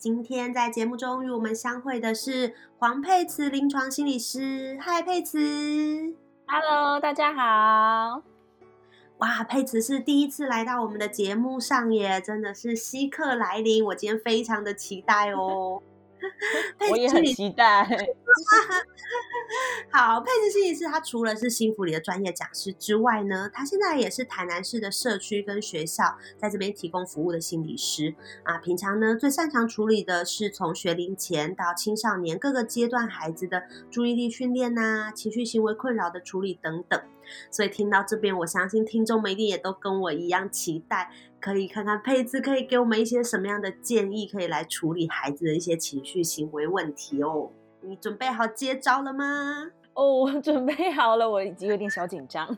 今天在节目中与我们相会的是黄佩慈临床心理师。嗨，佩慈。Hello，大家好。哇，佩慈是第一次来到我们的节目上耶，真的是稀客来临，我今天非常的期待哦。我也很期待。好，佩慈心理师，他除了是幸福里的专业讲师之外呢，他现在也是台南市的社区跟学校在这边提供服务的心理师啊。平常呢，最擅长处理的是从学龄前到青少年各个阶段孩子的注意力训练呐、情绪行为困扰的处理等等。所以听到这边，我相信听众们一定也都跟我一样期待，可以看看佩兹可以给我们一些什么样的建议，可以来处理孩子的一些情绪行为问题哦。你准备好接招了吗？哦，我准备好了，我已经有点小紧张。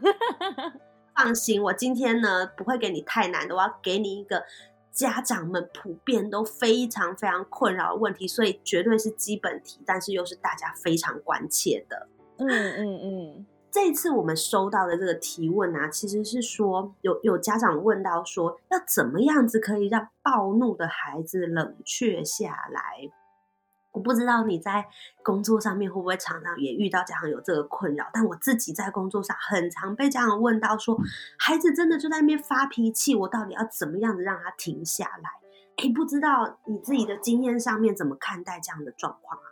放心，我今天呢不会给你太难的，我要给你一个家长们普遍都非常非常困扰的问题，所以绝对是基本题，但是又是大家非常关切的。嗯嗯嗯，这一次我们收到的这个提问啊，其实是说有有家长问到说，要怎么样子可以让暴怒的孩子冷却下来？我不知道你在工作上面会不会常常也遇到家长有这个困扰，但我自己在工作上很常被家长问到说，孩子真的就在那边发脾气，我到底要怎么样子让他停下来？诶，不知道你自己的经验上面怎么看待这样的状况啊？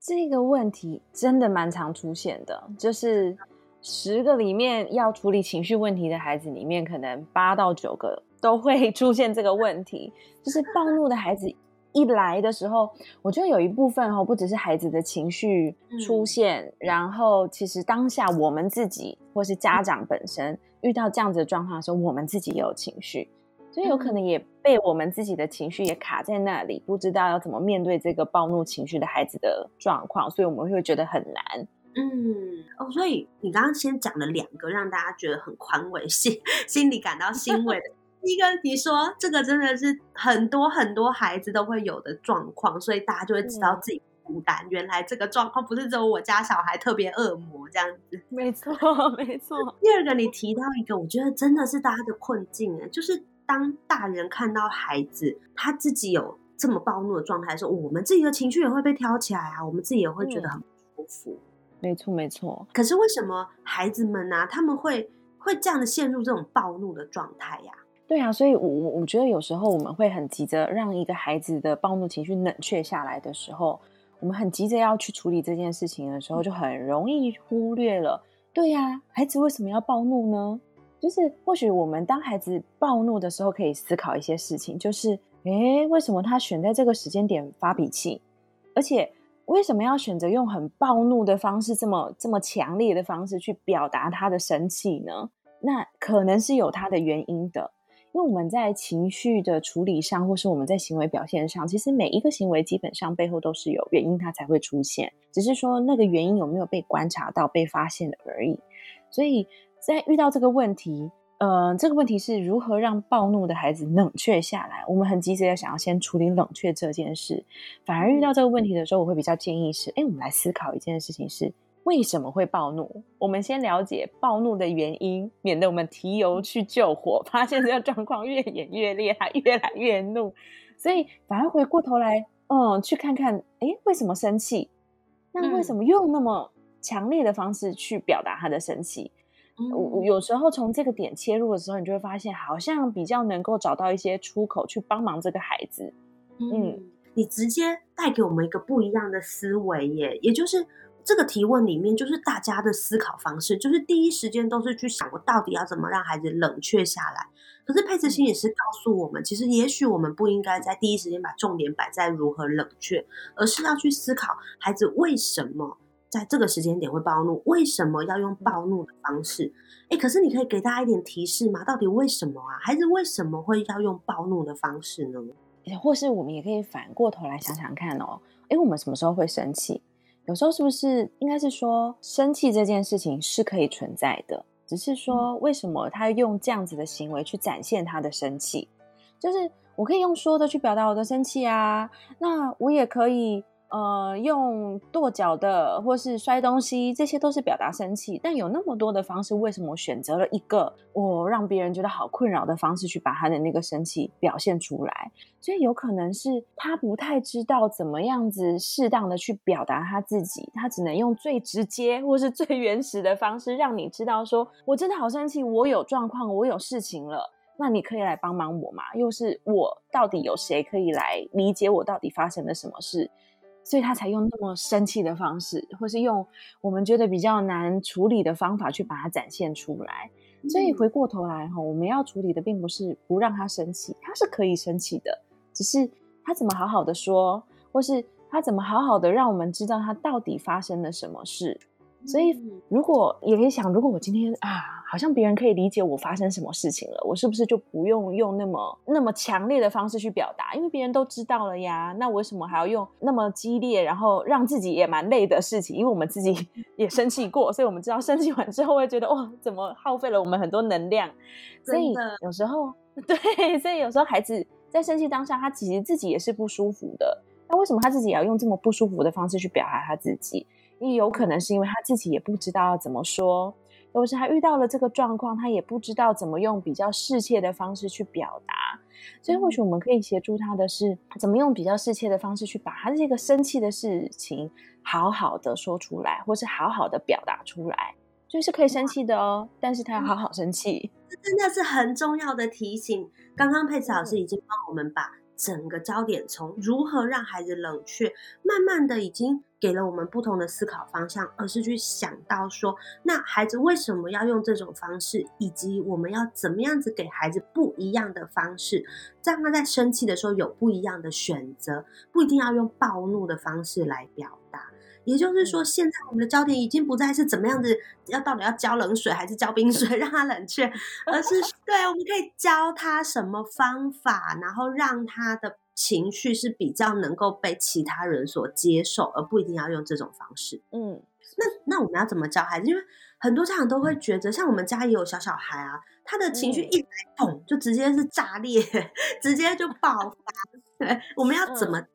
这个问题真的蛮常出现的，就是十个里面要处理情绪问题的孩子里面，可能八到九个都会 出现这个问题，就是暴怒的孩子。一来的时候，我觉得有一部分哦，不只是孩子的情绪出现，嗯、然后其实当下我们自己或是家长本身遇到这样子的状况的时候，我们自己也有情绪，所以有可能也被我们自己的情绪也卡在那里，不知道要怎么面对这个暴怒情绪的孩子的状况，所以我们会觉得很难。嗯，哦，所以你刚刚先讲了两个让大家觉得很宽慰、心心里感到欣慰的。第一个，你说这个真的是很多很多孩子都会有的状况，所以大家就会知道自己孤单。嗯、原来这个状况不是只有我家小孩特别恶魔这样子。没错，没错。第二个，你提到一个，我觉得真的是大家的困境哎，就是当大人看到孩子他自己有这么暴怒的状态的时候，我们自己的情绪也会被挑起来啊，我们自己也会觉得很不舒服。嗯、没错，没错。可是为什么孩子们呢、啊，他们会会这样的陷入这种暴怒的状态呀？对啊，所以我我我觉得有时候我们会很急着让一个孩子的暴怒情绪冷却下来的时候，我们很急着要去处理这件事情的时候，就很容易忽略了。对呀、啊，孩子为什么要暴怒呢？就是或许我们当孩子暴怒的时候，可以思考一些事情，就是诶，为什么他选在这个时间点发脾气，而且为什么要选择用很暴怒的方式，这么这么强烈的方式去表达他的生气呢？那可能是有他的原因的。因为我们在情绪的处理上，或是我们在行为表现上，其实每一个行为基本上背后都是有原因，它才会出现。只是说那个原因有没有被观察到、被发现而已。所以在遇到这个问题，呃，这个问题是如何让暴怒的孩子冷却下来？我们很急着要想要先处理冷却这件事，反而遇到这个问题的时候，我会比较建议是：哎，我们来思考一件事情是。为什么会暴怒？我们先了解暴怒的原因，免得我们提油去救火，发现这个状况越演越烈，他越来越怒。所以反而回过头来，嗯，去看看，哎，为什么生气？那为什么用那么强烈的方式去表达他的生气？嗯、有时候从这个点切入的时候，你就会发现，好像比较能够找到一些出口去帮忙这个孩子。嗯，你直接带给我们一个不一样的思维耶，也就是。这个提问里面，就是大家的思考方式，就是第一时间都是去想我到底要怎么让孩子冷却下来。可是佩慈心理师告诉我们，其实也许我们不应该在第一时间把重点摆在如何冷却，而是要去思考孩子为什么在这个时间点会暴怒，为什么要用暴怒的方式。哎，可是你可以给大家一点提示吗？到底为什么啊？孩子为什么会要用暴怒的方式呢？或是我们也可以反过头来想想看哦，哎，我们什么时候会生气？有时候是不是应该是说，生气这件事情是可以存在的，只是说为什么他用这样子的行为去展现他的生气？就是我可以用说的去表达我的生气啊，那我也可以。呃，用跺脚的，或是摔东西，这些都是表达生气。但有那么多的方式，为什么选择了一个我让别人觉得好困扰的方式去把他的那个生气表现出来？所以有可能是他不太知道怎么样子适当的去表达他自己，他只能用最直接或是最原始的方式让你知道，说我真的好生气，我有状况，我有事情了，那你可以来帮忙我吗？又是我到底有谁可以来理解我到底发生了什么事？所以他才用那么生气的方式，或是用我们觉得比较难处理的方法去把它展现出来。所以回过头来哈，我们要处理的并不是不让他生气，他是可以生气的，只是他怎么好好的说，或是他怎么好好的让我们知道他到底发生了什么事。所以，如果也可以想，如果我今天啊，好像别人可以理解我发生什么事情了，我是不是就不用用那么那么强烈的方式去表达？因为别人都知道了呀，那为什么还要用那么激烈，然后让自己也蛮累的事情？因为我们自己也生气过，所以我们知道生气完之后会觉得哇，怎么耗费了我们很多能量？所以有时候，对，所以有时候孩子在生气当下，他其实自己也是不舒服的。那为什么他自己也要用这么不舒服的方式去表达他自己？也有可能是因为他自己也不知道要怎么说，或是他遇到了这个状况，他也不知道怎么用比较适切的方式去表达。所以或许我们可以协助他的是，怎么用比较适切的方式去把他这个生气的事情好好的说出来，或是好好的表达出来，就是可以生气的哦。但是他要好好生气，这真的是很重要的提醒。刚刚佩慈老师已经帮我们把整个焦点从如何让孩子冷却，慢慢的已经。给了我们不同的思考方向，而是去想到说，那孩子为什么要用这种方式，以及我们要怎么样子给孩子不一样的方式，让他在生气的时候有不一样的选择，不一定要用暴怒的方式来表。也就是说，现在我们的焦点已经不再是怎么样子，要到底要浇冷水还是浇冰水 让它冷却，而是 对，我们可以教他什么方法，然后让他的。情绪是比较能够被其他人所接受，而不一定要用这种方式。嗯，那那我们要怎么教孩子？因为很多家长都会觉得，像我们家也有小小孩啊，他的情绪一来，砰，就直接是炸裂，直接就爆发。对，我们要怎么教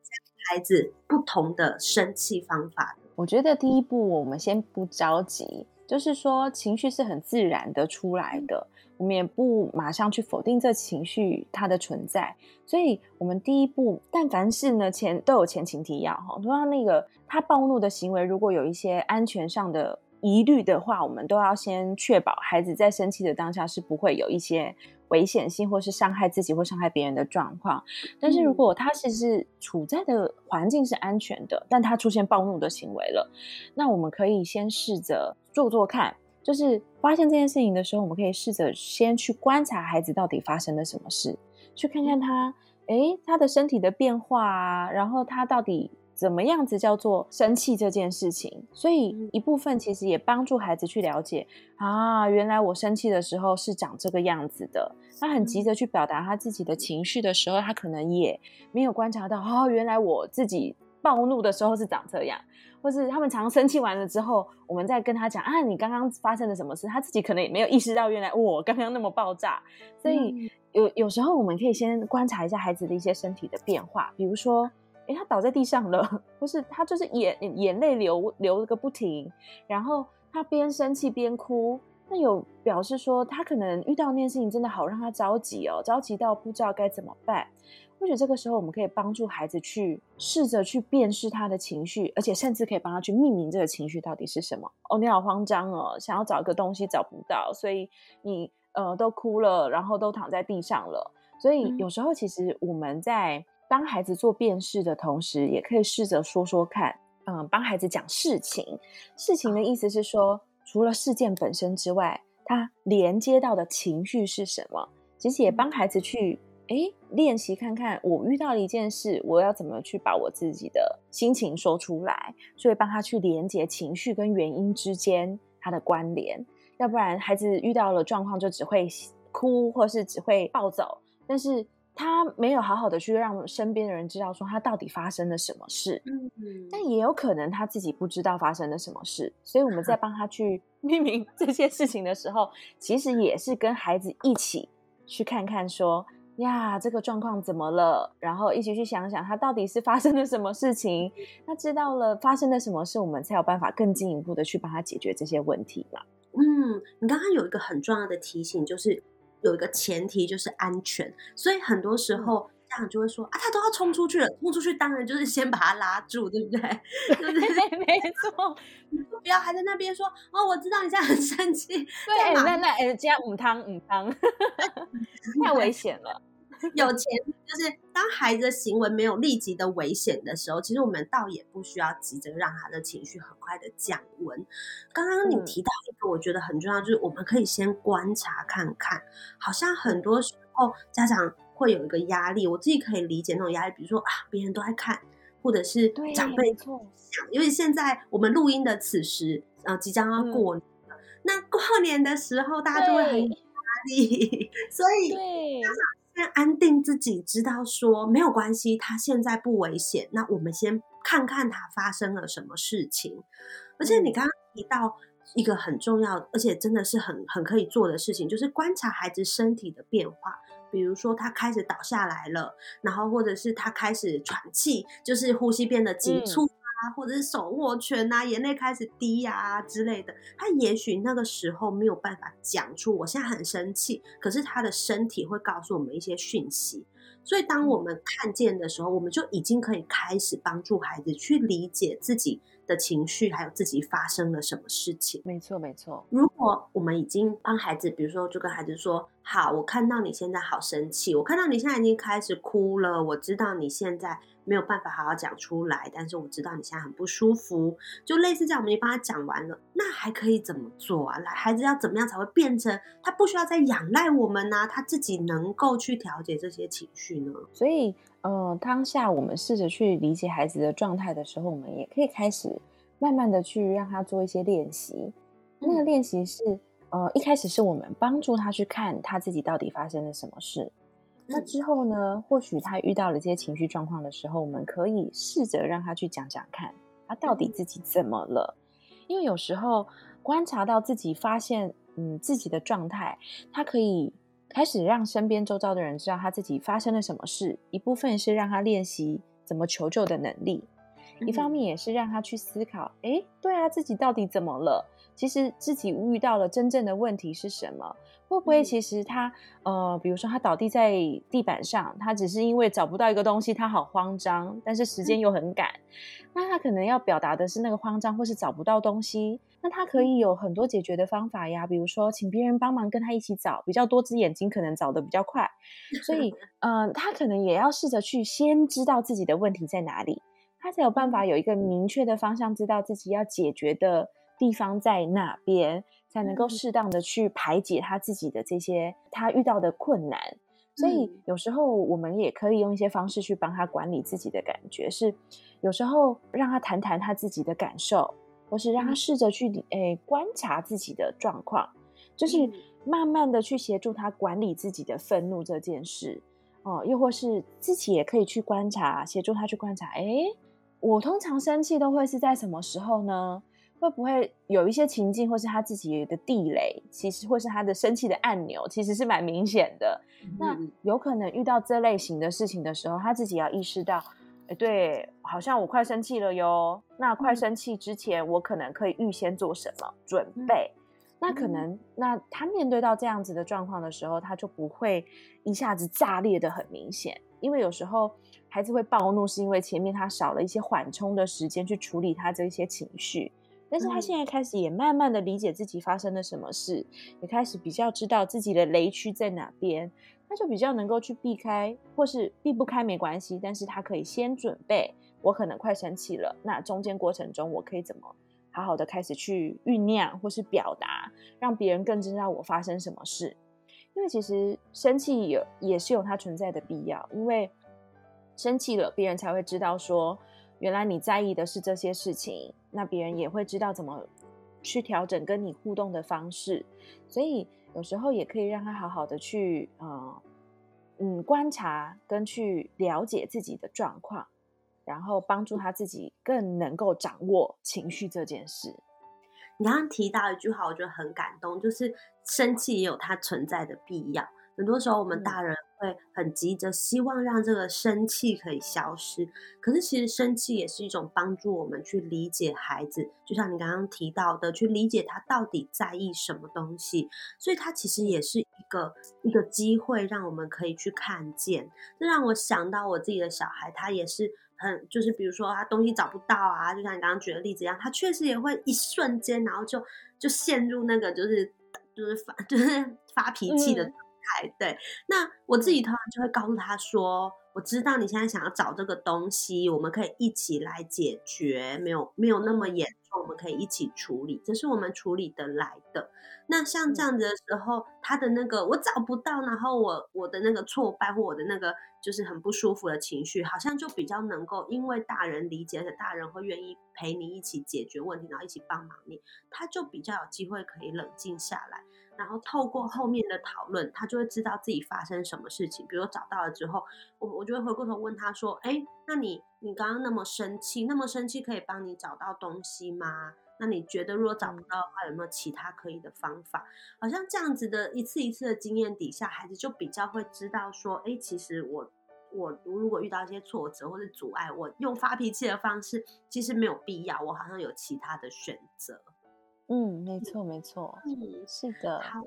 孩子不同的生气方法？我觉得第一步，我们先不着急，就是说情绪是很自然的出来的。我们也不马上去否定这情绪它的存在，所以我们第一步，但凡是呢前都有前情提要哈，同样那个他暴怒的行为，如果有一些安全上的疑虑的话，我们都要先确保孩子在生气的当下是不会有一些危险性或是伤害自己或伤害别人的状况。但是如果他其实处在的环境是安全的，但他出现暴怒的行为了，那我们可以先试着做做看。就是发现这件事情的时候，我们可以试着先去观察孩子到底发生了什么事，去看看他，诶，他的身体的变化啊，然后他到底怎么样子叫做生气这件事情。所以一部分其实也帮助孩子去了解啊，原来我生气的时候是长这个样子的。他很急着去表达他自己的情绪的时候，他可能也没有观察到哦，原来我自己暴怒的时候是长这样。或是他们常生气完了之后，我们再跟他讲啊，你刚刚发生了什么事？他自己可能也没有意识到，原来我刚刚那么爆炸。所以有有时候我们可以先观察一下孩子的一些身体的变化，比如说，诶，他倒在地上了，不是他就是眼眼泪流流个不停，然后他边生气边哭，那有表示说他可能遇到那件事情真的好让他着急哦，着急到不知道该怎么办。或许这个时候，我们可以帮助孩子去试着去辨识他的情绪，而且甚至可以帮他去命名这个情绪到底是什么。哦，你好慌张哦，想要找一个东西找不到，所以你呃都哭了，然后都躺在地上了。所以有时候其实我们在帮孩子做辨识的同时，也可以试着说说看，嗯，帮孩子讲事情。事情的意思是说，除了事件本身之外，它连接到的情绪是什么？其实也帮孩子去诶练习看看，我遇到了一件事，我要怎么去把我自己的心情说出来。所以帮他去连接情绪跟原因之间它的关联。要不然，孩子遇到了状况就只会哭，或是只会暴走，但是他没有好好的去让身边的人知道说他到底发生了什么事。嗯，但也有可能他自己不知道发生了什么事，所以我们在 帮他去 命名这些事情的时候，其实也是跟孩子一起去看看说呀，这个状况怎么了，然后一起去想想他到底是发生了什么事情。那知道了发生了什么事，我们才有办法更进一步的去帮他解决这些问题嘛。嗯，你刚刚有一个很重要的提醒，就是有一个前提就是安全，所以很多时候家长就会说啊，他都要冲出去了，冲出去当然就是先把他拉住，对不对？对对对？没错，你不要还在那边说哦，我知道你现在很生气，对，那那哎，这样五汤五汤，太危险了。有钱就是当孩子的行为没有立即的危险的时候，其实我们倒也不需要急着让他的情绪很快的降温。刚刚你提到一个我觉得很重要，就是我们可以先观察看看。好像很多时候家长会有一个压力，我自己可以理解那种压力，比如说啊，别人都在看，或者是长辈因为现在我们录音的此时啊，即将要过那过年的时候大家就会很有压力，所以家长。先安定自己，知道说没有关系，他现在不危险。那我们先看看他发生了什么事情。而且你刚刚提到一个很重要，而且真的是很很可以做的事情，就是观察孩子身体的变化。比如说他开始倒下来了，然后或者是他开始喘气，就是呼吸变得急促。啊，或者是手握拳啊，眼泪开始滴呀之类的，他也许那个时候没有办法讲出我现在很生气，可是他的身体会告诉我们一些讯息，所以当我们看见的时候，我们就已经可以开始帮助孩子去理解自己。的情绪，还有自己发生了什么事情？没错，没错。如果我们已经帮孩子，比如说，就跟孩子说：“好，我看到你现在好生气，我看到你现在已经开始哭了，我知道你现在没有办法好好讲出来，但是我知道你现在很不舒服。”就类似这样，我们已经帮他讲完了，那还可以怎么做啊？来，孩子要怎么样才会变成他不需要再仰赖我们呢？他自己能够去调节这些情绪呢？所以。呃，当下我们试着去理解孩子的状态的时候，我们也可以开始慢慢的去让他做一些练习。那个练习是，呃，一开始是我们帮助他去看他自己到底发生了什么事。那之后呢，或许他遇到了这些情绪状况的时候，我们可以试着让他去讲讲看，他到底自己怎么了。因为有时候观察到自己发现，嗯，自己的状态，他可以。开始让身边周遭的人知道他自己发生了什么事，一部分是让他练习怎么求救的能力，一方面也是让他去思考：哎，对啊，自己到底怎么了？其实自己遇到了真正的问题是什么？会不会其实他呃，比如说他倒地在地板上，他只是因为找不到一个东西，他好慌张，但是时间又很赶，那他可能要表达的是那个慌张或是找不到东西。那他可以有很多解决的方法呀，比如说请别人帮忙跟他一起找，比较多只眼睛可能找的比较快，所以，嗯，他可能也要试着去先知道自己的问题在哪里，他才有办法有一个明确的方向，知道自己要解决的地方在哪边，才能够适当的去排解他自己的这些他遇到的困难。所以有时候我们也可以用一些方式去帮他管理自己的感觉，是有时候让他谈谈他自己的感受。或是让他试着去诶观察自己的状况，就是慢慢的去协助他管理自己的愤怒这件事哦，又或是自己也可以去观察，协助他去观察，诶，我通常生气都会是在什么时候呢？会不会有一些情境，或是他自己的地雷，其实或是他的生气的按钮，其实是蛮明显的。那有可能遇到这类型的事情的时候，他自己要意识到。哎，对，好像我快生气了哟。那快生气之前，我可能可以预先做什么准备？那可能，那他面对到这样子的状况的时候，他就不会一下子炸裂的很明显。因为有时候孩子会暴怒，是因为前面他少了一些缓冲的时间去处理他这些情绪。但是他现在开始也慢慢的理解自己发生了什么事，也开始比较知道自己的雷区在哪边。他就比较能够去避开，或是避不开没关系，但是他可以先准备，我可能快生气了，那中间过程中我可以怎么好好的开始去酝酿或是表达，让别人更知道我发生什么事？因为其实生气有也是有它存在的必要，因为生气了，别人才会知道说，原来你在意的是这些事情，那别人也会知道怎么去调整跟你互动的方式，所以有时候也可以让他好好的去，呃，嗯，观察跟去了解自己的状况，然后帮助他自己更能够掌握情绪这件事。你刚刚提到一句话，我觉得很感动，就是生气也有它存在的必要。很多时候，我们大人会很急着希望让这个生气可以消失，可是其实生气也是一种帮助我们去理解孩子，就像你刚刚提到的，去理解他到底在意什么东西。所以，他其实也是一个一个机会，让我们可以去看见。这让我想到我自己的小孩，他也是很就是，比如说他东西找不到啊，就像你刚刚举的例子一样，他确实也会一瞬间，然后就就陷入那个就是就是发 就是发脾气的。对，那我自己通常就会告诉他说：“我知道你现在想要找这个东西，我们可以一起来解决，没有没有那么严重，我们可以一起处理，这是我们处理得来的。那像这样子的时候，他的那个我找不到，然后我我的那个挫败或我的那个就是很不舒服的情绪，好像就比较能够因为大人理解，而且大人会愿意陪你一起解决问题，然后一起帮忙你，他就比较有机会可以冷静下来。”然后透过后面的讨论，他就会知道自己发生什么事情。比如找到了之后，我我就会回过头问他说：“哎，那你你刚刚那么生气，那么生气可以帮你找到东西吗？那你觉得如果找不到的话，有没有其他可以的方法？好像这样子的一次一次的经验底下，孩子就比较会知道说：哎，其实我我如果遇到一些挫折或者阻碍，我用发脾气的方式其实没有必要，我好像有其他的选择。”嗯，没错，没错，嗯，是的，好，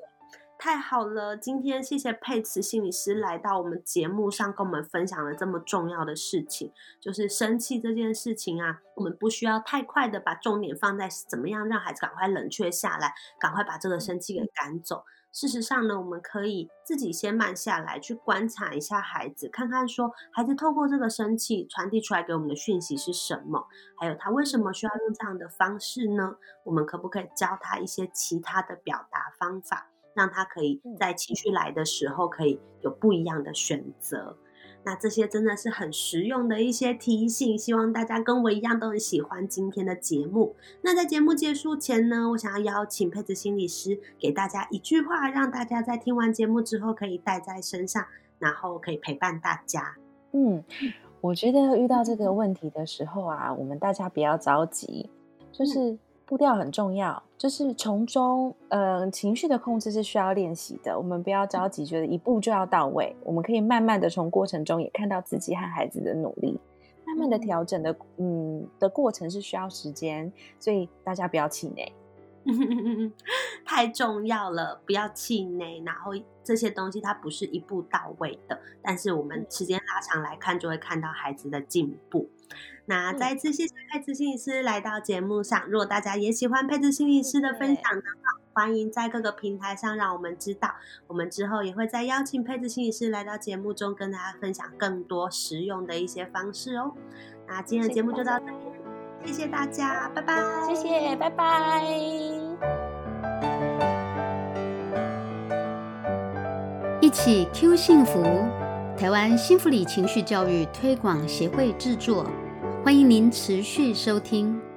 太好了，今天谢谢佩慈心理师来到我们节目上，跟我们分享了这么重要的事情，就是生气这件事情啊，我们不需要太快的把重点放在怎么样让孩子赶快冷却下来，赶快把这个生气给赶走。事实上呢，我们可以自己先慢下来，去观察一下孩子，看看说孩子透过这个生气传递出来给我们的讯息是什么，还有他为什么需要用这样的方式呢？我们可不可以教他一些其他的表达方法，让他可以在情绪来的时候可以有不一样的选择？那这些真的是很实用的一些提醒，希望大家跟我一样都很喜欢今天的节目。那在节目结束前呢，我想要邀请佩子心理师给大家一句话，让大家在听完节目之后可以带在身上，然后可以陪伴大家。嗯，我觉得遇到这个问题的时候啊，我们大家不要着急，就是。步调很重要，就是从中，嗯，情绪的控制是需要练习的。我们不要着急，觉得一步就要到位。我们可以慢慢的从过程中也看到自己和孩子的努力，慢慢的调整的，嗯，的过程是需要时间，所以大家不要气馁。太重要了，不要气馁。然后这些东西它不是一步到位的，但是我们时间拉长来看，就会看到孩子的进步。那再次谢谢佩子心理师来到节目上。如果大家也喜欢佩子心理师的分享的话，欢迎在各个平台上让我们知道。我们之后也会再邀请佩子心理师来到节目中，跟大家分享更多实用的一些方式哦。那今天的节目就到这里，谢谢大家，拜拜。谢谢，拜拜。一起 Q 幸福，台湾幸福里情绪教育推广协会制作。欢迎您持续收听。